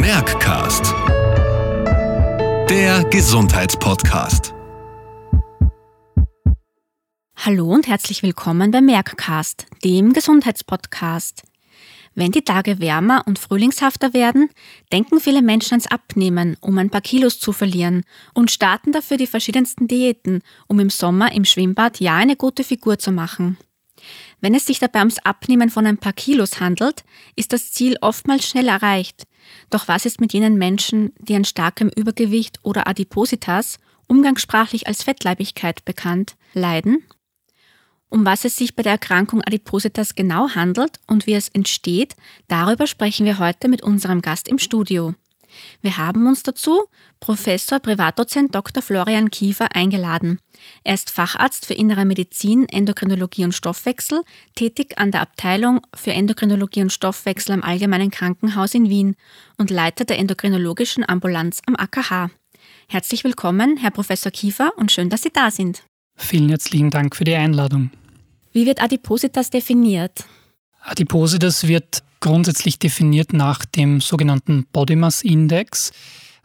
Merckcast. Der Gesundheitspodcast. Hallo und herzlich willkommen bei Merckcast, dem Gesundheitspodcast. Wenn die Tage wärmer und frühlingshafter werden, denken viele Menschen ans Abnehmen, um ein paar Kilos zu verlieren und starten dafür die verschiedensten Diäten, um im Sommer im Schwimmbad ja eine gute Figur zu machen. Wenn es sich dabei ums Abnehmen von ein paar Kilos handelt, ist das Ziel oftmals schnell erreicht. Doch was ist mit jenen Menschen, die an starkem Übergewicht oder Adipositas, umgangssprachlich als Fettleibigkeit bekannt, leiden? Um was es sich bei der Erkrankung Adipositas genau handelt und wie es entsteht, darüber sprechen wir heute mit unserem Gast im Studio. Wir haben uns dazu Professor Privatdozent Dr. Florian Kiefer eingeladen. Er ist Facharzt für Innere Medizin, Endokrinologie und Stoffwechsel, tätig an der Abteilung für Endokrinologie und Stoffwechsel am Allgemeinen Krankenhaus in Wien und Leiter der endokrinologischen Ambulanz am AKH. Herzlich willkommen, Herr Professor Kiefer, und schön, dass Sie da sind. Vielen herzlichen Dank für die Einladung. Wie wird Adipositas definiert? Adipositas wird grundsätzlich definiert nach dem sogenannten Body Mass Index.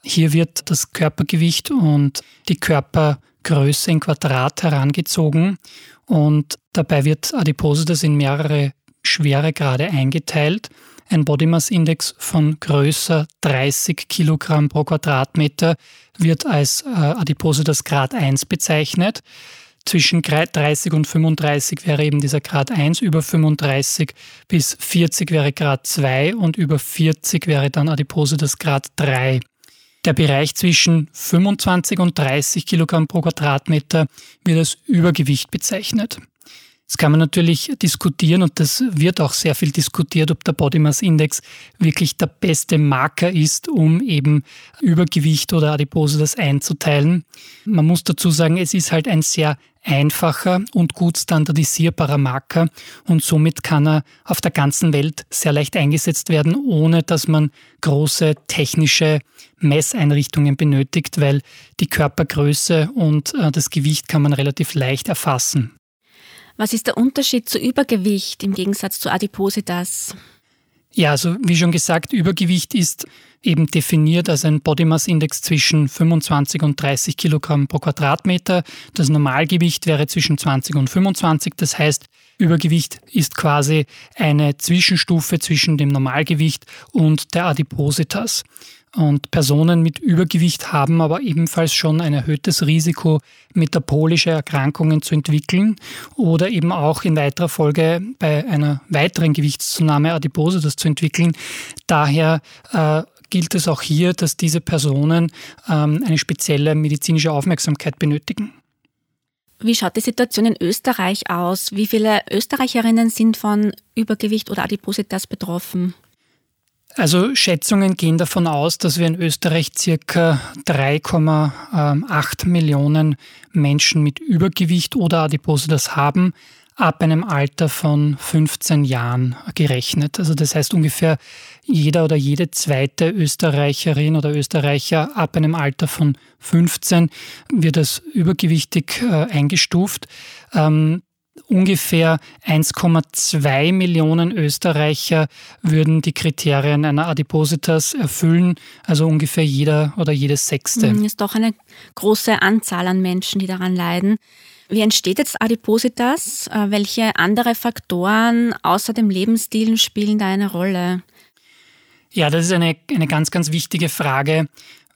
Hier wird das Körpergewicht und die Körpergröße in Quadrat herangezogen und dabei wird Adipositas in mehrere Schweregrade eingeteilt. Ein Body Mass Index von größer 30 Kilogramm pro Quadratmeter wird als äh, Adipositas Grad 1 bezeichnet zwischen 30 und 35 wäre eben dieser Grad 1, über 35 bis 40 wäre Grad 2 und über 40 wäre dann Adipose das Grad 3. Der Bereich zwischen 25 und 30 Kilogramm pro Quadratmeter wird als Übergewicht bezeichnet. Jetzt kann man natürlich diskutieren und das wird auch sehr viel diskutiert, ob der Body Mass Index wirklich der beste Marker ist, um eben Übergewicht oder Adipose das einzuteilen. Man muss dazu sagen, es ist halt ein sehr einfacher und gut standardisierbarer Marker und somit kann er auf der ganzen Welt sehr leicht eingesetzt werden, ohne dass man große technische Messeinrichtungen benötigt, weil die Körpergröße und äh, das Gewicht kann man relativ leicht erfassen. Was ist der Unterschied zu Übergewicht im Gegensatz zu Adipositas? Ja, also wie schon gesagt, Übergewicht ist eben definiert als ein Body Mass Index zwischen 25 und 30 Kilogramm pro Quadratmeter. Das Normalgewicht wäre zwischen 20 und 25. Das heißt, Übergewicht ist quasi eine Zwischenstufe zwischen dem Normalgewicht und der Adipositas. Und Personen mit Übergewicht haben aber ebenfalls schon ein erhöhtes Risiko, metabolische Erkrankungen zu entwickeln oder eben auch in weiterer Folge bei einer weiteren Gewichtszunahme Adipositas zu entwickeln. Daher äh, gilt es auch hier, dass diese Personen ähm, eine spezielle medizinische Aufmerksamkeit benötigen. Wie schaut die Situation in Österreich aus? Wie viele Österreicherinnen sind von Übergewicht oder Adipositas betroffen? Also Schätzungen gehen davon aus, dass wir in Österreich circa 3,8 Millionen Menschen mit Übergewicht oder Adipositas haben ab einem Alter von 15 Jahren gerechnet. Also das heißt ungefähr jeder oder jede zweite Österreicherin oder Österreicher ab einem Alter von 15 wird als übergewichtig äh, eingestuft. Ähm, ungefähr 1,2 Millionen Österreicher würden die Kriterien einer Adipositas erfüllen, also ungefähr jeder oder jedes Sechste. Das hm, ist doch eine große Anzahl an Menschen, die daran leiden. Wie entsteht jetzt Adipositas? Äh, welche andere Faktoren außer dem Lebensstil spielen da eine Rolle? Ja, das ist eine, eine ganz, ganz wichtige Frage,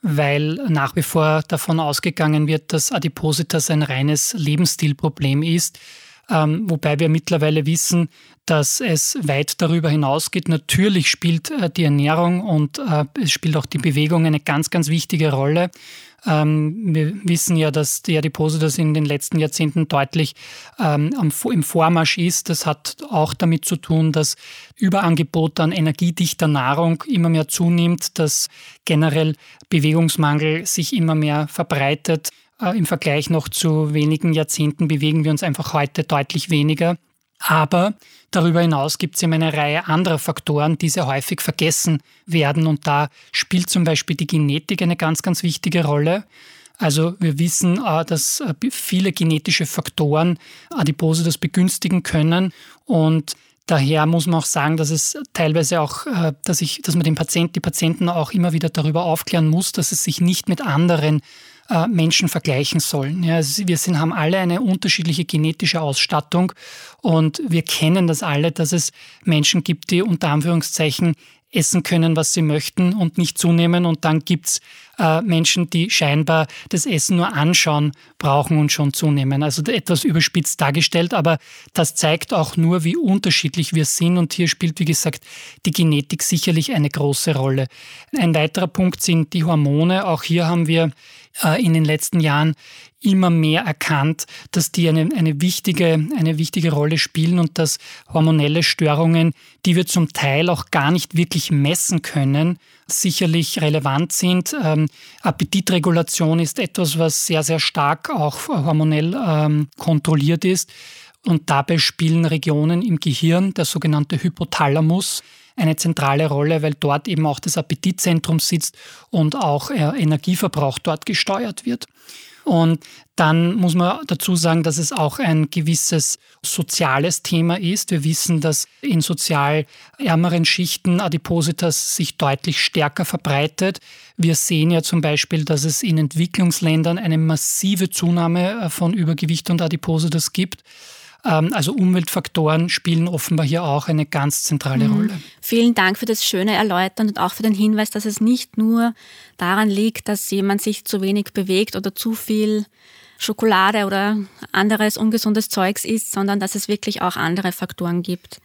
weil nach wie vor davon ausgegangen wird, dass Adipositas ein reines Lebensstilproblem ist. Ähm, wobei wir mittlerweile wissen, dass es weit darüber hinausgeht. Natürlich spielt äh, die Ernährung und äh, es spielt auch die Bewegung eine ganz, ganz wichtige Rolle. Ähm, wir wissen ja, dass die Adipositas in den letzten Jahrzehnten deutlich ähm, im Vormarsch ist. Das hat auch damit zu tun, dass Überangebot an energiedichter Nahrung immer mehr zunimmt, dass generell Bewegungsmangel sich immer mehr verbreitet. Äh, Im Vergleich noch zu wenigen Jahrzehnten bewegen wir uns einfach heute deutlich weniger. Aber darüber hinaus gibt es eben eine Reihe anderer Faktoren, die sehr häufig vergessen werden. Und da spielt zum Beispiel die Genetik eine ganz, ganz wichtige Rolle. Also wir wissen, äh, dass äh, viele genetische Faktoren Adipose das begünstigen können. Und Daher muss man auch sagen, dass es teilweise auch, äh, dass ich, dass man den Patienten, die Patienten auch immer wieder darüber aufklären muss, dass es sich nicht mit anderen äh, Menschen vergleichen sollen. Ja, wir sind, haben alle eine unterschiedliche genetische Ausstattung und wir kennen das alle, dass es Menschen gibt, die unter Anführungszeichen essen können, was sie möchten und nicht zunehmen. Und dann gibt's äh, Menschen, die scheinbar das Essen nur anschauen brauchen und schon zunehmen. Also etwas überspitzt dargestellt, aber das zeigt auch nur, wie unterschiedlich wir sind. Und hier spielt, wie gesagt, die Genetik sicherlich eine große Rolle. Ein weiterer Punkt sind die Hormone. Auch hier haben wir äh, in den letzten Jahren immer mehr erkannt, dass die eine, eine, wichtige, eine wichtige Rolle spielen und dass hormonelle Störungen, die wir zum Teil auch gar nicht wirklich messen können, sicherlich relevant sind. Ähm, Appetitregulation ist etwas, was sehr, sehr stark auch hormonell ähm, kontrolliert ist. Und dabei spielen Regionen im Gehirn, der sogenannte Hypothalamus, eine zentrale Rolle, weil dort eben auch das Appetitzentrum sitzt und auch äh, Energieverbrauch dort gesteuert wird. Und dann muss man dazu sagen, dass es auch ein gewisses soziales Thema ist. Wir wissen, dass in sozial ärmeren Schichten Adipositas sich deutlich stärker verbreitet. Wir sehen ja zum Beispiel, dass es in Entwicklungsländern eine massive Zunahme äh, von Übergewicht und Adipositas gibt. Ähm, also Umweltfaktoren spielen offenbar hier auch eine ganz zentrale mhm. Rolle. Vielen Dank für das schöne Erläutern und auch für den Hinweis, dass es nicht nur daran liegt, dass jemand sich zu wenig bewegt oder zu viel Schokolade oder anderes ungesundes Zeugs isst, sondern dass es wirklich auch andere Faktoren gibt.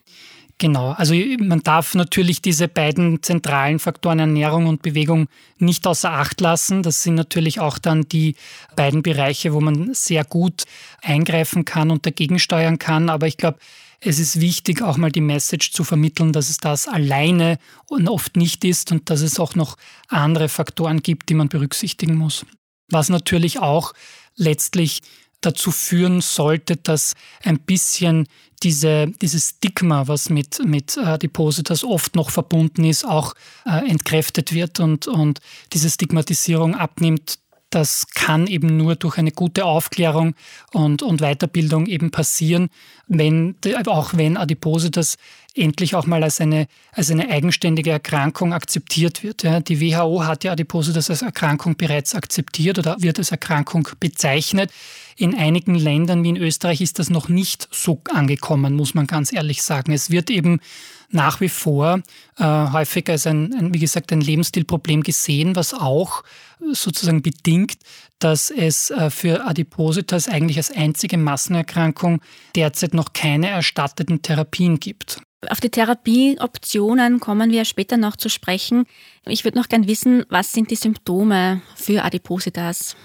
Genau, also man darf natürlich diese beiden zentralen Faktoren Ernährung und Bewegung nicht außer Acht lassen. Das sind natürlich auch dann die beiden Bereiche, wo man sehr gut eingreifen kann und dagegen steuern kann. Aber ich glaube, es ist wichtig, auch mal die Message zu vermitteln, dass es das alleine und oft nicht ist und dass es auch noch andere Faktoren gibt, die man berücksichtigen muss. Was natürlich auch letztlich dazu führen sollte, dass ein bisschen diese, dieses Stigma, was mit, mit Adipositas oft noch verbunden ist, auch äh, entkräftet wird und, und diese Stigmatisierung abnimmt. Das kann eben nur durch eine gute Aufklärung und, und Weiterbildung eben passieren, wenn, auch wenn Adipositas endlich auch mal als eine, als eine eigenständige Erkrankung akzeptiert wird. Ja, die WHO hat ja Adipositas als Erkrankung bereits akzeptiert oder wird als Erkrankung bezeichnet. In einigen Ländern wie in Österreich ist das noch nicht so angekommen, muss man ganz ehrlich sagen. Es wird eben nach wie vor äh, häufig als ein, ein, wie gesagt, ein Lebensstilproblem gesehen, was auch sozusagen bedingt, dass es äh, für Adipositas eigentlich als einzige Massenerkrankung derzeit noch keine erstatteten Therapien gibt. Auf die Therapieoptionen kommen wir später noch zu sprechen. Ich würde noch gern wissen, was sind die Symptome für Adipositas?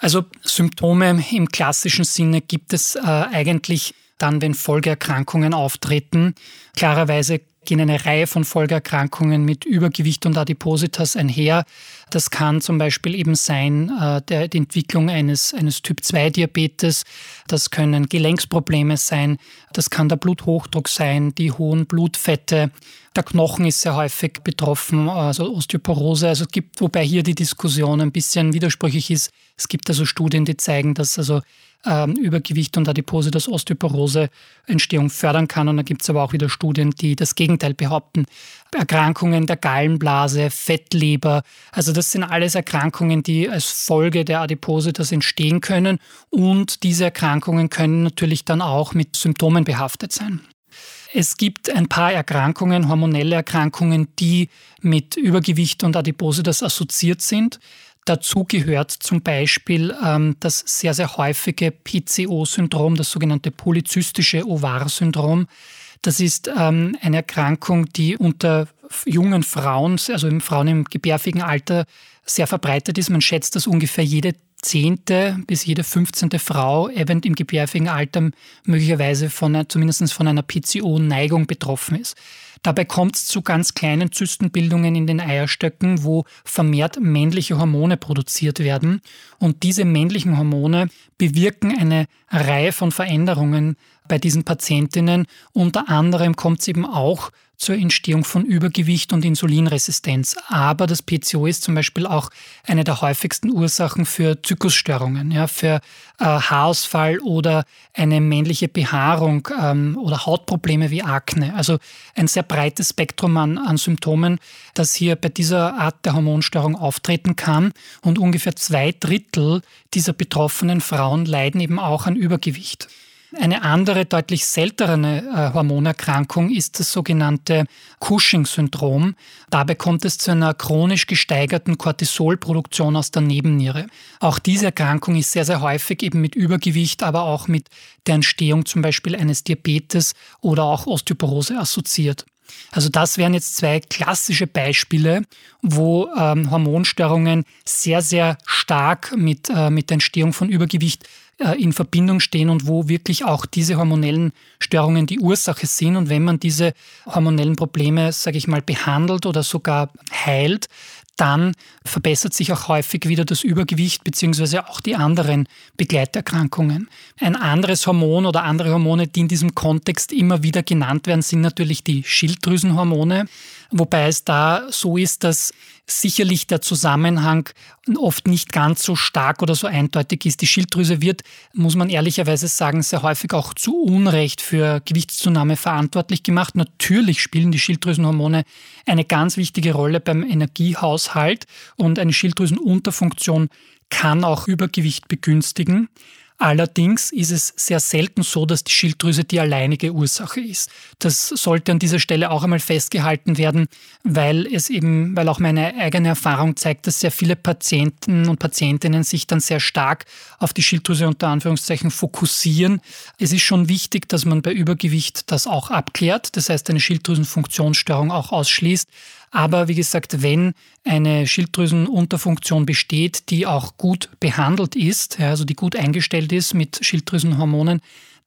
Also Symptome im klassischen Sinne gibt es äh, eigentlich dann, wenn Folgeerkrankungen auftreten. Klarerweise gehen eine Reihe von Folgeerkrankungen mit Übergewicht und Adipositas einher. Das kann zum Beispiel eben sein äh, der, die Entwicklung eines, eines Typ-2-Diabetes. Das können Gelenksprobleme sein. Das kann der Bluthochdruck sein, die hohen Blutfette. Der Knochen ist sehr häufig betroffen, also Osteoporose. Also es gibt, wobei hier die Diskussion ein bisschen widersprüchlich ist. Es gibt also Studien, die zeigen, dass also ähm, Übergewicht und Adipose das Osteoporose-Entstehung fördern kann. Und da gibt es aber auch wieder Studien, die das Gegenteil behaupten. Erkrankungen der Gallenblase, Fettleber, also das sind alles Erkrankungen, die als Folge der Adipose das entstehen können. Und diese Erkrankungen können natürlich dann auch mit Symptomen behaftet sein. Es gibt ein paar Erkrankungen, hormonelle Erkrankungen, die mit Übergewicht und Adipose das assoziiert sind. Dazu gehört zum Beispiel ähm, das sehr, sehr häufige PCO-Syndrom, das sogenannte polyzystische Ovar-Syndrom. Das ist ähm, eine Erkrankung, die unter jungen Frauen, also Frauen im gebärfähigen Alter, sehr verbreitet ist. Man schätzt, dass ungefähr jede zehnte bis jede fünfzehnte Frau event im gebärfähigen Alter möglicherweise von, zumindest von einer PCO-Neigung betroffen ist. Dabei kommt es zu ganz kleinen Zystenbildungen in den Eierstöcken, wo vermehrt männliche Hormone produziert werden. Und diese männlichen Hormone bewirken eine Reihe von Veränderungen bei diesen Patientinnen. Unter anderem kommt es eben auch zur Entstehung von Übergewicht und Insulinresistenz. Aber das PCO ist zum Beispiel auch eine der häufigsten Ursachen für Zyklusstörungen, ja, für äh, Haarausfall oder eine männliche Behaarung ähm, oder Hautprobleme wie Akne. Also ein sehr breites Spektrum an, an Symptomen, das hier bei dieser Art der Hormonstörung auftreten kann. Und ungefähr zwei Drittel dieser betroffenen Frauen leiden eben auch an Übergewicht. Eine andere, deutlich seltenere äh, Hormonerkrankung ist das sogenannte Cushing-Syndrom. Dabei kommt es zu einer chronisch gesteigerten Cortisolproduktion aus der Nebenniere. Auch diese Erkrankung ist sehr, sehr häufig eben mit Übergewicht, aber auch mit der Entstehung zum Beispiel eines Diabetes oder auch Osteoporose assoziiert. Also das wären jetzt zwei klassische Beispiele, wo ähm, Hormonstörungen sehr, sehr stark mit, äh, mit der Entstehung von Übergewicht in Verbindung stehen und wo wirklich auch diese hormonellen Störungen die Ursache sind. Und wenn man diese hormonellen Probleme, sage ich mal, behandelt oder sogar heilt, dann verbessert sich auch häufig wieder das Übergewicht beziehungsweise auch die anderen Begleiterkrankungen. Ein anderes Hormon oder andere Hormone, die in diesem Kontext immer wieder genannt werden, sind natürlich die Schilddrüsenhormone, wobei es da so ist, dass sicherlich der Zusammenhang oft nicht ganz so stark oder so eindeutig ist. Die Schilddrüse wird, muss man ehrlicherweise sagen, sehr häufig auch zu Unrecht für Gewichtszunahme verantwortlich gemacht. Natürlich spielen die Schilddrüsenhormone eine ganz wichtige Rolle beim Energiehaushalt und eine Schilddrüsenunterfunktion kann auch Übergewicht begünstigen. Allerdings ist es sehr selten so, dass die Schilddrüse die alleinige Ursache ist. Das sollte an dieser Stelle auch einmal festgehalten werden, weil es eben, weil auch meine eigene Erfahrung zeigt, dass sehr viele Patienten und Patientinnen sich dann sehr stark auf die Schilddrüse unter Anführungszeichen fokussieren. Es ist schon wichtig, dass man bei Übergewicht das auch abklärt, das heißt eine Schilddrüsenfunktionsstörung auch ausschließt. Aber wie gesagt, wenn eine Schilddrüsenunterfunktion besteht, die auch gut behandelt ist, also die gut eingestellt ist mit Schilddrüsenhormonen,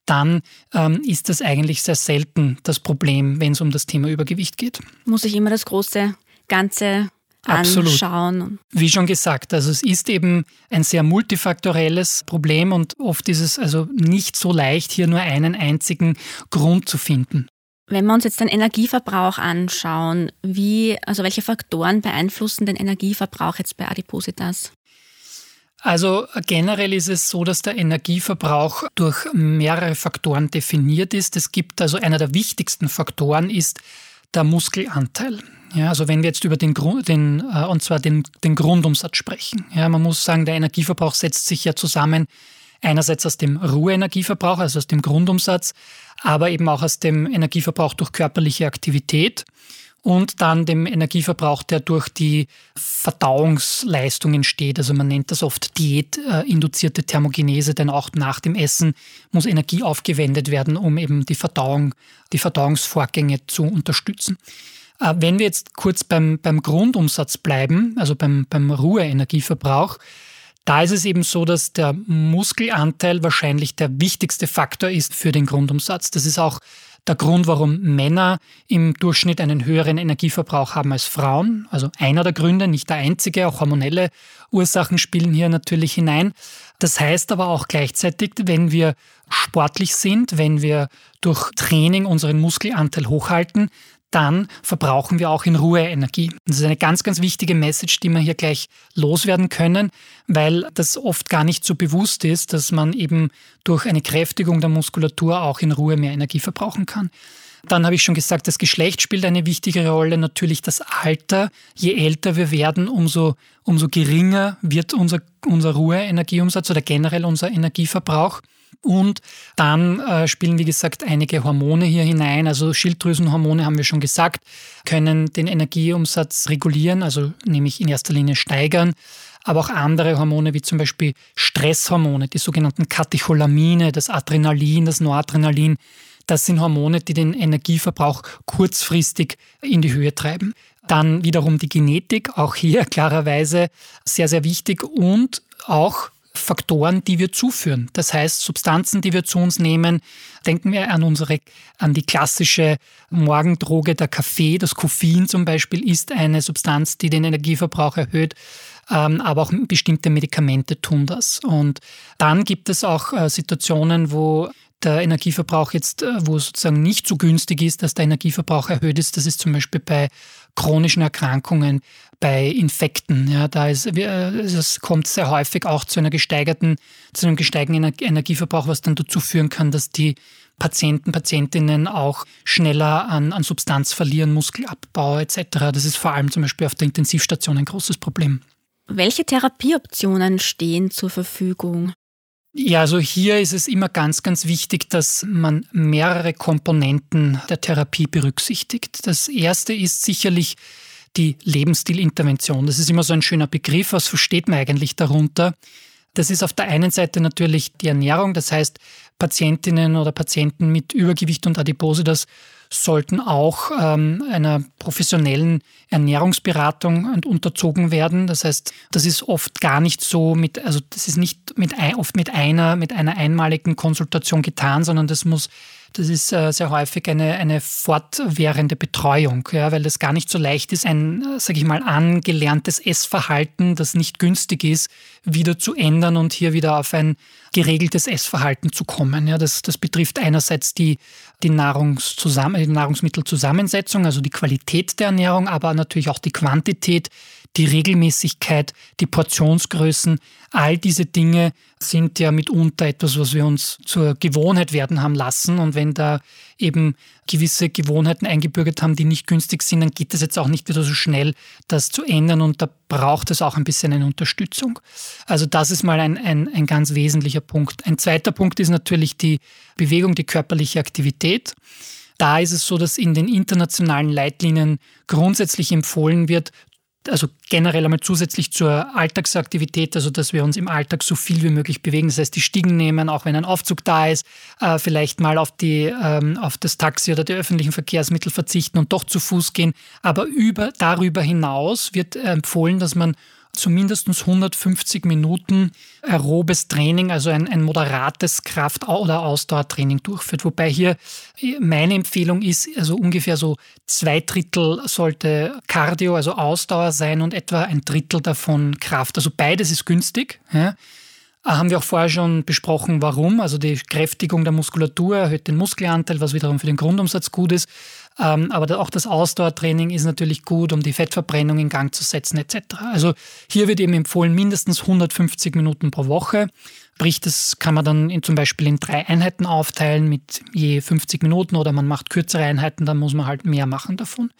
dann ähm, ist das eigentlich sehr selten das Problem, wenn es um das Thema Übergewicht geht. Muss ich immer das große Ganze Absolut. anschauen. Wie schon gesagt, also es ist eben ein sehr multifaktorelles Problem und oft ist es also nicht so leicht, hier nur einen einzigen Grund zu finden. Wenn wir uns jetzt den Energieverbrauch anschauen, wie, also welche Faktoren beeinflussen den Energieverbrauch jetzt bei Adipositas? Also generell ist es so, dass der Energieverbrauch durch mehrere Faktoren definiert ist. Es gibt also einer der wichtigsten Faktoren ist der Muskelanteil. Ja, also wenn wir jetzt über den, Grund, den äh, und zwar den, den Grundumsatz sprechen. Ja, man muss sagen, der Energieverbrauch setzt sich ja zusammen einerseits aus dem Ruheenergieverbrauch, also aus dem Grundumsatz, aber eben auch aus dem Energieverbrauch durch körperliche Aktivität und dann dem Energieverbrauch, der durch die Verdauungsleistung entsteht. Also man nennt das oft diätinduzierte Thermogenese, denn auch nach dem Essen muss Energie aufgewendet werden, um eben die Verdauung, die Verdauungsvorgänge zu unterstützen. Äh, wenn wir jetzt kurz beim, beim Grundumsatz bleiben, also beim, beim Ruheenergieverbrauch, da ist es eben so, dass der Muskelanteil wahrscheinlich der wichtigste Faktor ist für den Grundumsatz. Das ist auch der Grund, warum Männer im Durchschnitt einen höheren Energieverbrauch haben als Frauen. Also einer der Gründe, nicht der einzige. Auch hormonelle Ursachen spielen hier natürlich hinein. Das heißt aber auch gleichzeitig, wenn wir sportlich sind, wenn wir durch Training unseren Muskelanteil hochhalten, dann verbrauchen wir auch in Ruhe Energie. Das ist eine ganz, ganz wichtige Message, die wir hier gleich loswerden können, weil das oft gar nicht so bewusst ist, dass man eben durch eine Kräftigung der Muskulatur auch in Ruhe mehr Energie verbrauchen kann. Dann habe ich schon gesagt, das Geschlecht spielt eine wichtige Rolle, natürlich das Alter. Je älter wir werden, umso, umso geringer wird unser, unser Ruheenergieumsatz oder generell unser Energieverbrauch. Und dann äh, spielen, wie gesagt, einige Hormone hier hinein. Also Schilddrüsenhormone haben wir schon gesagt, können den Energieumsatz regulieren, also nämlich in erster Linie steigern. Aber auch andere Hormone, wie zum Beispiel Stresshormone, die sogenannten Katecholamine, das Adrenalin, das Noradrenalin, das sind Hormone, die den Energieverbrauch kurzfristig in die Höhe treiben. Dann wiederum die Genetik, auch hier klarerweise sehr, sehr wichtig und auch Faktoren, die wir zuführen. Das heißt, Substanzen, die wir zu uns nehmen. Denken wir an unsere, an die klassische Morgendroge, der Kaffee. Das Koffein zum Beispiel ist eine Substanz, die den Energieverbrauch erhöht. Ähm, aber auch bestimmte Medikamente tun das. Und dann gibt es auch äh, Situationen, wo der Energieverbrauch jetzt, äh, wo es sozusagen nicht so günstig ist, dass der Energieverbrauch erhöht ist, das ist zum Beispiel bei chronischen Erkrankungen, bei Infekten. Ja, da ist, es kommt sehr häufig auch zu einer gesteigerten, zu einem gesteigten Energieverbrauch, was dann dazu führen kann, dass die Patienten, Patientinnen auch schneller an, an Substanz verlieren, Muskelabbau etc. Das ist vor allem zum Beispiel auf der Intensivstation ein großes Problem. Welche Therapieoptionen stehen zur Verfügung? Ja, also hier ist es immer ganz, ganz wichtig, dass man mehrere Komponenten der Therapie berücksichtigt. Das erste ist sicherlich die Lebensstilintervention. Das ist immer so ein schöner Begriff. Was versteht man eigentlich darunter? Das ist auf der einen Seite natürlich die Ernährung, das heißt Patientinnen oder Patienten mit Übergewicht und Adipositas sollten auch ähm, einer professionellen Ernährungsberatung unterzogen werden. Das heißt, das ist oft gar nicht so mit, also das ist nicht mit oft mit einer, mit einer einmaligen Konsultation getan, sondern das muss das ist äh, sehr häufig eine, eine fortwährende Betreuung, ja, weil es gar nicht so leicht ist, ein, äh, sage ich mal, angelerntes Essverhalten, das nicht günstig ist, wieder zu ändern und hier wieder auf ein geregeltes Essverhalten zu kommen. Ja, das, das betrifft einerseits die, die, Nahrungszusammen die Nahrungsmittelzusammensetzung, also die Qualität der Ernährung, aber natürlich auch die Quantität, die Regelmäßigkeit, die Portionsgrößen, all diese Dinge sind ja mitunter etwas, was wir uns zur Gewohnheit werden haben lassen. Und wenn da eben gewisse Gewohnheiten eingebürgert haben, die nicht günstig sind, dann geht es jetzt auch nicht wieder so schnell, das zu ändern. Und da braucht es auch ein bisschen eine Unterstützung. Also das ist mal ein, ein, ein ganz wesentlicher Punkt. Ein zweiter Punkt ist natürlich die Bewegung, die körperliche Aktivität. Da ist es so, dass in den internationalen Leitlinien grundsätzlich empfohlen wird, also generell einmal zusätzlich zur Alltagsaktivität, also dass wir uns im Alltag so viel wie möglich bewegen. Das heißt, die Stiegen nehmen, auch wenn ein Aufzug da ist, äh, vielleicht mal auf, die, ähm, auf das Taxi oder die öffentlichen Verkehrsmittel verzichten und doch zu Fuß gehen. Aber über, darüber hinaus wird empfohlen, dass man zumindest 150 Minuten aerobes Training, also ein, ein moderates Kraft- oder Ausdauertraining durchführt. Wobei hier meine Empfehlung ist, also ungefähr so zwei Drittel sollte Cardio, also Ausdauer sein und etwa ein Drittel davon Kraft. Also beides ist günstig. Ja. Haben wir auch vorher schon besprochen, warum. Also die Kräftigung der Muskulatur erhöht den Muskelanteil, was wiederum für den Grundumsatz gut ist. Ähm, aber auch das Ausdauertraining ist natürlich gut, um die Fettverbrennung in Gang zu setzen etc. Also hier wird eben empfohlen, mindestens 150 Minuten pro Woche. Sprich, das kann man dann in, zum Beispiel in drei Einheiten aufteilen mit je 50 Minuten oder man macht kürzere Einheiten, dann muss man halt mehr machen davon.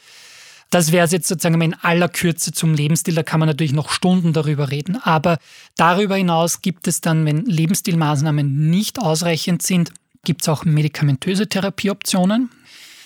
Das wäre jetzt sozusagen in aller Kürze zum Lebensstil. Da kann man natürlich noch Stunden darüber reden. Aber darüber hinaus gibt es dann, wenn Lebensstilmaßnahmen nicht ausreichend sind, gibt es auch medikamentöse Therapieoptionen.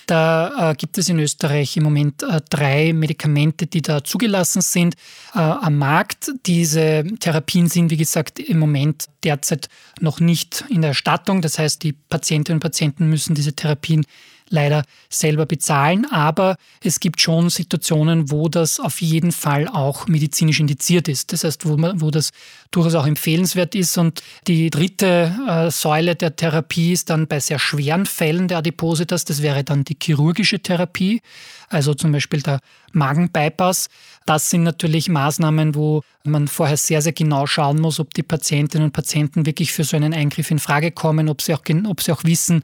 Da äh, gibt es in Österreich im Moment äh, drei Medikamente, die da zugelassen sind äh, am Markt. Diese Therapien sind, wie gesagt, im Moment derzeit noch nicht in der Erstattung. Das heißt, die Patientinnen und Patienten müssen diese Therapien leider selber bezahlen. Aber es gibt schon Situationen, wo das auf jeden Fall auch medizinisch indiziert ist. Das heißt, wo, man, wo das durchaus auch empfehlenswert ist. Und die dritte äh, Säule der Therapie ist dann bei sehr schweren Fällen der Adipositas. Das wäre dann die chirurgische Therapie, also zum Beispiel der Magenbypass. Das sind natürlich Maßnahmen, wo man vorher sehr, sehr genau schauen muss, ob die Patientinnen und Patienten wirklich für so einen Eingriff in Frage kommen, ob sie auch, ob sie auch wissen,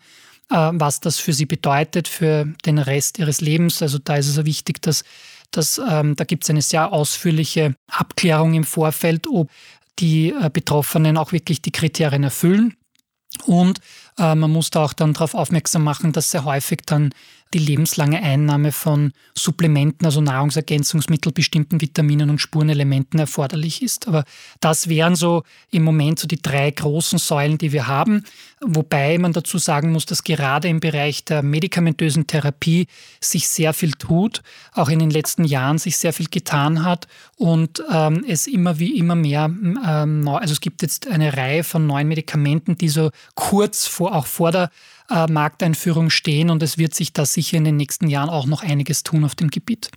was das für sie bedeutet, für den Rest ihres Lebens. Also da ist es wichtig, dass, dass ähm, da gibt es eine sehr ausführliche Abklärung im Vorfeld, ob die äh, Betroffenen auch wirklich die Kriterien erfüllen. Und äh, man muss da auch dann darauf aufmerksam machen, dass sehr häufig dann die lebenslange Einnahme von Supplementen, also Nahrungsergänzungsmittel, bestimmten Vitaminen und Spurenelementen erforderlich ist. Aber das wären so im Moment so die drei großen Säulen, die wir haben. Wobei man dazu sagen muss, dass gerade im Bereich der medikamentösen Therapie sich sehr viel tut, auch in den letzten Jahren sich sehr viel getan hat und ähm, es immer wie immer mehr, ähm, also es gibt jetzt eine Reihe von neuen Medikamenten, die so kurz vor, auch vor der Markteinführung stehen und es wird sich da sicher in den nächsten Jahren auch noch einiges tun auf dem Gebiet.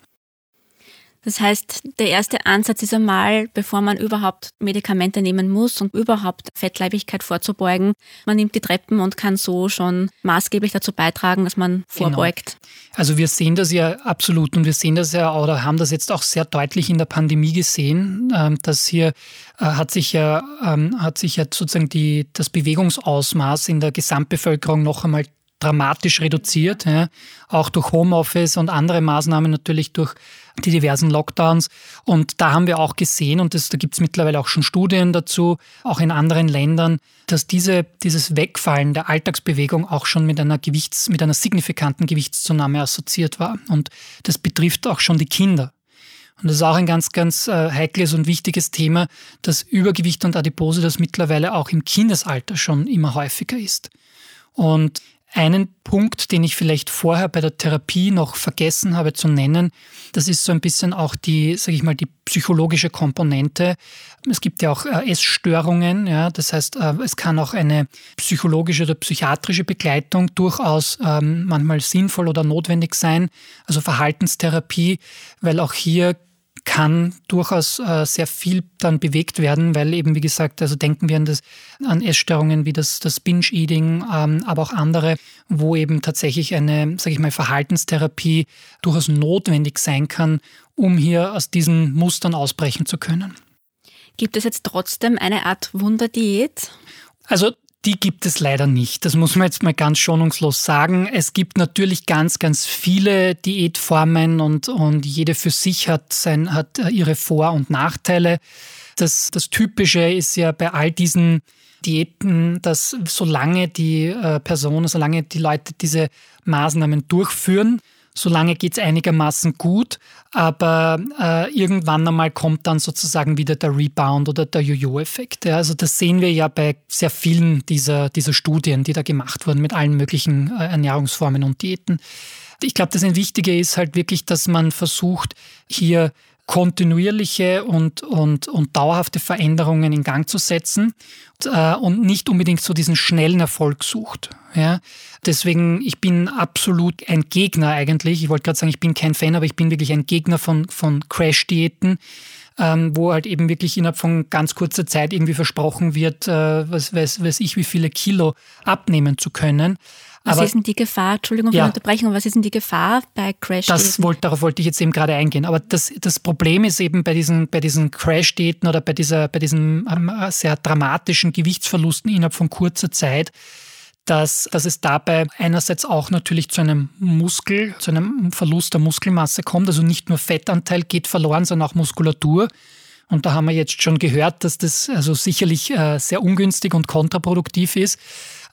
Das heißt, der erste Ansatz ist einmal, bevor man überhaupt Medikamente nehmen muss und überhaupt Fettleibigkeit vorzubeugen, man nimmt die Treppen und kann so schon maßgeblich dazu beitragen, dass man genau. vorbeugt. Genau. Also wir sehen das ja absolut und wir sehen das ja oder haben das jetzt auch sehr deutlich in der Pandemie gesehen, ähm, dass hier äh, hat sich ja, ähm, hat sich ja sozusagen die, das Bewegungsausmaß in der Gesamtbevölkerung noch einmal dramatisch reduziert, ja. auch durch Homeoffice und andere Maßnahmen natürlich durch die diversen Lockdowns. Und da haben wir auch gesehen, und das, da gibt es mittlerweile auch schon Studien dazu, auch in anderen Ländern, dass diese, dieses Wegfallen der Alltagsbewegung auch schon mit einer Gewichts, mit einer signifikanten Gewichtszunahme assoziiert war. Und das betrifft auch schon die Kinder. Und das ist auch ein ganz, ganz äh, heikles und wichtiges Thema, dass Übergewicht und Adipose das mittlerweile auch im Kindesalter schon immer häufiger ist. Und einen Punkt, den ich vielleicht vorher bei der Therapie noch vergessen habe zu nennen, das ist so ein bisschen auch die, sage ich mal, die psychologische Komponente. Es gibt ja auch äh, Essstörungen, ja, das heißt, äh, es kann auch eine psychologische oder psychiatrische Begleitung durchaus ähm, manchmal sinnvoll oder notwendig sein, also Verhaltenstherapie, weil auch hier kann durchaus äh, sehr viel dann bewegt werden, weil eben, wie gesagt, also denken wir an, das, an Essstörungen wie das, das Binge-Eating, ähm, aber auch andere, wo eben tatsächlich eine, sage ich mal, Verhaltenstherapie durchaus notwendig sein kann, um hier aus diesen Mustern ausbrechen zu können. Gibt es jetzt trotzdem eine Art Wunderdiät? Also die gibt es leider nicht. Das muss man jetzt mal ganz schonungslos sagen. Es gibt natürlich ganz, ganz viele Diätformen und, und jede für sich hat, sein, hat ihre Vor- und Nachteile. Das, das Typische ist ja bei all diesen Diäten, dass solange die äh, Personen, solange die Leute diese Maßnahmen durchführen, solange geht es einigermaßen gut, aber äh, irgendwann einmal kommt dann sozusagen wieder der Rebound oder der Jojo-Effekt. Ja, also das sehen wir ja bei sehr vielen dieser, dieser Studien, die da gemacht wurden mit allen möglichen äh, Ernährungsformen und Diäten. Ich glaube, das Wichtige ist halt wirklich, dass man versucht, hier kontinuierliche und, und, und dauerhafte Veränderungen in Gang zu setzen und, äh, und nicht unbedingt so diesen schnellen Erfolg sucht. Ja? Deswegen, ich bin absolut ein Gegner eigentlich. Ich wollte gerade sagen, ich bin kein Fan, aber ich bin wirklich ein Gegner von, von Crash-Diäten. Ähm, wo halt eben wirklich innerhalb von ganz kurzer Zeit irgendwie versprochen wird, äh, was weiß, weiß ich, wie viele Kilo abnehmen zu können. Was aber, ist denn die Gefahr, Entschuldigung für ja, die Unterbrechung, was ist denn die Gefahr bei crash das wollte, Darauf wollte ich jetzt eben gerade eingehen. Aber das, das Problem ist eben bei diesen, bei diesen Crash-Daten oder bei, dieser, bei diesen ähm, sehr dramatischen Gewichtsverlusten innerhalb von kurzer Zeit, dass, dass es dabei einerseits auch natürlich zu einem Muskel, zu einem Verlust der Muskelmasse kommt. Also nicht nur Fettanteil geht verloren, sondern auch Muskulatur. Und da haben wir jetzt schon gehört, dass das also sicherlich äh, sehr ungünstig und kontraproduktiv ist.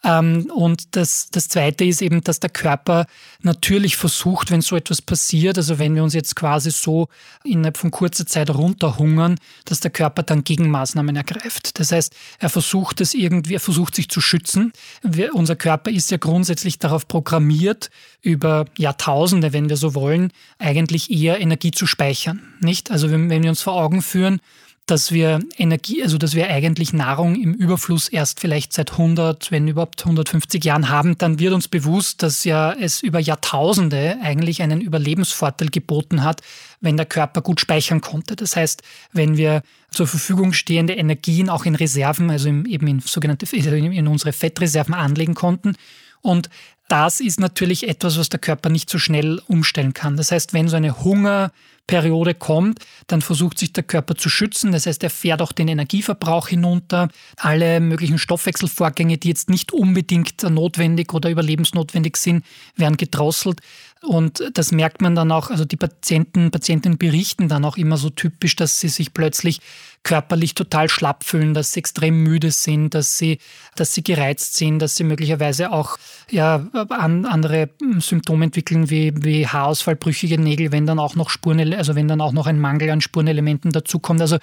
Ähm, und das, das Zweite ist eben, dass der Körper natürlich versucht, wenn so etwas passiert, also wenn wir uns jetzt quasi so innerhalb von kurzer Zeit runterhungern, dass der Körper dann Gegenmaßnahmen ergreift. Das heißt, er versucht es irgendwie, er versucht sich zu schützen. Wir, unser Körper ist ja grundsätzlich darauf programmiert, über Jahrtausende, wenn wir so wollen, eigentlich eher Energie zu speichern. Nicht? Also wenn, wenn wir uns vor Augen führen, dass wir Energie, also dass wir eigentlich Nahrung im Überfluss erst vielleicht seit 100, wenn überhaupt 150 Jahren haben, dann wird uns bewusst, dass ja es über Jahrtausende eigentlich einen Überlebensvorteil geboten hat, wenn der Körper gut speichern konnte. Das heißt, wenn wir zur Verfügung stehende Energien auch in Reserven, also eben in sogenannte in unsere Fettreserven anlegen konnten und das ist natürlich etwas, was der Körper nicht so schnell umstellen kann. Das heißt, wenn so eine Hungerperiode kommt, dann versucht sich der Körper zu schützen. Das heißt, er fährt auch den Energieverbrauch hinunter. Alle möglichen Stoffwechselvorgänge, die jetzt nicht unbedingt notwendig oder überlebensnotwendig sind, werden gedrosselt. Und das merkt man dann auch, also die Patienten, Patientinnen berichten dann auch immer so typisch, dass sie sich plötzlich körperlich total schlapp fühlen, dass sie extrem müde sind, dass sie, dass sie gereizt sind, dass sie möglicherweise auch ja, an, andere Symptome entwickeln wie, wie Haarausfall, brüchige Nägel, wenn dann auch noch Spuren, also wenn dann auch noch ein Mangel an Spurenelementen dazukommt. Also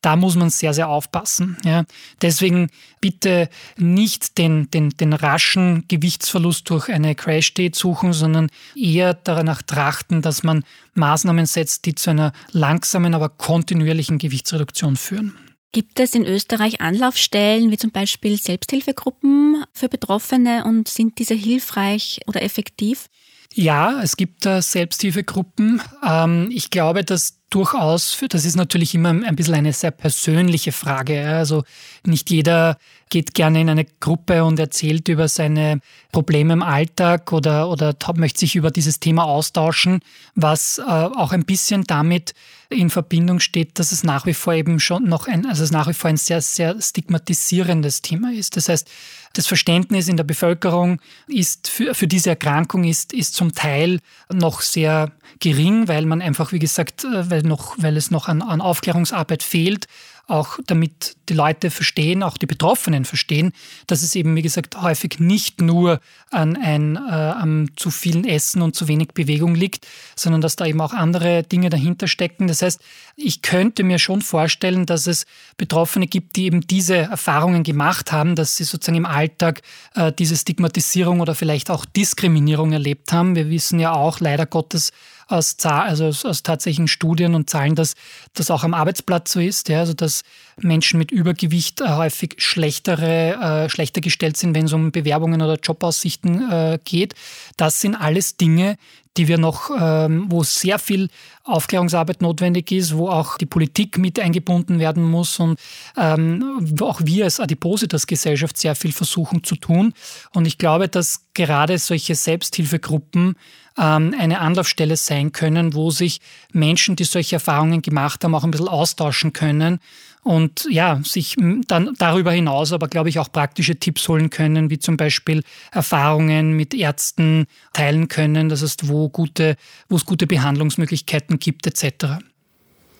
da muss man sehr, sehr aufpassen. Ja. Deswegen bitte nicht den, den, den raschen Gewichtsverlust durch eine Crash-Date suchen, sondern eher danach trachten, dass man Maßnahmen setzt, die zu einer langsamen, aber kontinuierlichen Gewichtsreduktion führen. Gibt es in Österreich Anlaufstellen wie zum Beispiel Selbsthilfegruppen für Betroffene und sind diese hilfreich oder effektiv? Ja, es gibt äh, Selbsthilfegruppen. Ähm, ich glaube, dass durchaus, das ist natürlich immer ein bisschen eine sehr persönliche Frage. Also nicht jeder geht gerne in eine Gruppe und erzählt über seine Probleme im Alltag oder, oder möchte sich über dieses Thema austauschen, was äh, auch ein bisschen damit in Verbindung steht, dass es nach wie vor eben schon noch ein, also es nach wie vor ein sehr, sehr stigmatisierendes Thema ist. Das heißt, das Verständnis in der Bevölkerung ist für, für diese Erkrankung ist, ist zum Teil noch sehr gering, weil man einfach, wie gesagt, äh, weil, noch, weil es noch an, an Aufklärungsarbeit fehlt auch damit die Leute verstehen, auch die Betroffenen verstehen, dass es eben, wie gesagt, häufig nicht nur an ein äh, am zu vielen Essen und zu wenig Bewegung liegt, sondern dass da eben auch andere Dinge dahinter stecken. Das heißt, ich könnte mir schon vorstellen, dass es Betroffene gibt, die eben diese Erfahrungen gemacht haben, dass sie sozusagen im Alltag äh, diese Stigmatisierung oder vielleicht auch Diskriminierung erlebt haben. Wir wissen ja auch leider Gottes, aus, also aus, aus tatsächlichen Studien und Zahlen, dass das auch am Arbeitsplatz so ist, ja, also dass Menschen mit Übergewicht äh, häufig schlechtere, äh, schlechter gestellt sind, wenn es um Bewerbungen oder Jobaussichten äh, geht. Das sind alles Dinge, die wir noch, ähm, wo sehr viel Aufklärungsarbeit notwendig ist, wo auch die Politik mit eingebunden werden muss und ähm, auch wir als Adipositas-Gesellschaft sehr viel versuchen zu tun. Und ich glaube, dass gerade solche Selbsthilfegruppen ähm, eine Anlaufstelle sein können, wo sich Menschen, die solche Erfahrungen gemacht haben, auch ein bisschen austauschen können und ja, sich dann darüber hinaus aber, glaube ich, auch praktische Tipps holen können, wie zum Beispiel Erfahrungen mit Ärzten teilen können, das heißt, wo, gute, wo es gute Behandlungsmöglichkeiten gibt, etc.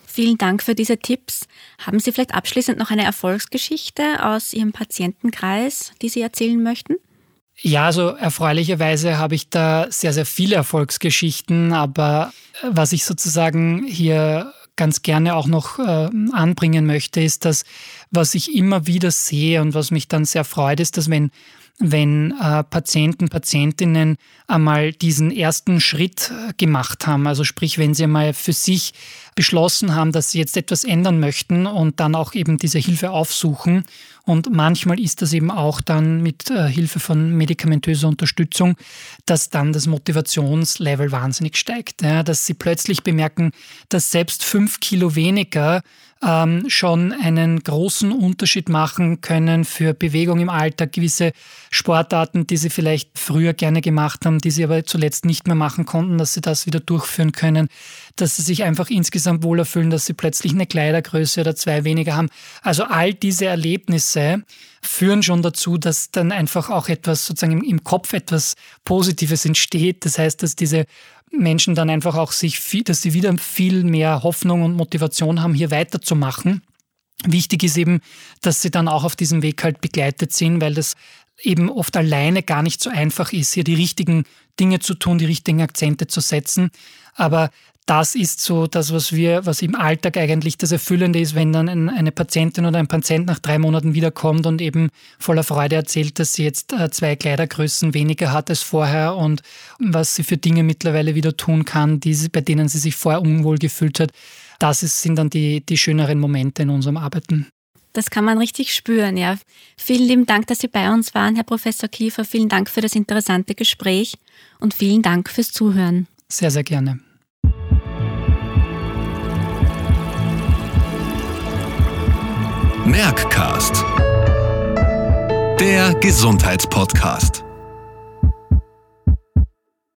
Vielen Dank für diese Tipps. Haben Sie vielleicht abschließend noch eine Erfolgsgeschichte aus Ihrem Patientenkreis, die Sie erzählen möchten? Ja, also erfreulicherweise habe ich da sehr, sehr viele Erfolgsgeschichten, aber was ich sozusagen hier ganz gerne auch noch äh, anbringen möchte, ist, dass was ich immer wieder sehe und was mich dann sehr freut, ist, dass wenn wenn äh, Patienten, Patientinnen einmal diesen ersten Schritt äh, gemacht haben, also sprich, wenn sie einmal für sich beschlossen haben, dass sie jetzt etwas ändern möchten und dann auch eben diese Hilfe aufsuchen. Und manchmal ist das eben auch dann mit äh, Hilfe von medikamentöser Unterstützung, dass dann das Motivationslevel wahnsinnig steigt. Ja, dass sie plötzlich bemerken, dass selbst fünf Kilo weniger ähm, schon einen großen Unterschied machen können für Bewegung im Alltag, gewisse Sportarten, die sie vielleicht früher gerne gemacht haben, die sie aber zuletzt nicht mehr machen konnten, dass sie das wieder durchführen können, dass sie sich einfach insgesamt wohler fühlen, dass sie plötzlich eine Kleidergröße oder zwei weniger haben. Also all diese Erlebnisse führen schon dazu, dass dann einfach auch etwas sozusagen im, Kopf etwas Positives entsteht. Das heißt, dass diese Menschen dann einfach auch sich, viel, dass sie wieder viel mehr Hoffnung und Motivation haben, hier weiterzumachen. Wichtig ist eben, dass sie dann auch auf diesem Weg halt begleitet sind, weil das eben oft alleine gar nicht so einfach ist, hier die richtigen Dinge zu tun, die richtigen Akzente zu setzen. Aber das ist so das, was wir, was im Alltag eigentlich das Erfüllende ist, wenn dann eine Patientin oder ein Patient nach drei Monaten wiederkommt und eben voller Freude erzählt, dass sie jetzt äh, zwei Kleidergrößen weniger hat als vorher und was sie für Dinge mittlerweile wieder tun kann, die, bei denen sie sich vorher unwohl gefühlt hat. Das ist, sind dann die, die schöneren Momente in unserem Arbeiten. Das kann man richtig spüren, ja. Vielen lieben Dank, dass Sie bei uns waren, Herr Professor Kiefer. Vielen Dank für das interessante Gespräch und vielen Dank fürs Zuhören. Sehr, sehr gerne. Merckcast. Der Gesundheitspodcast.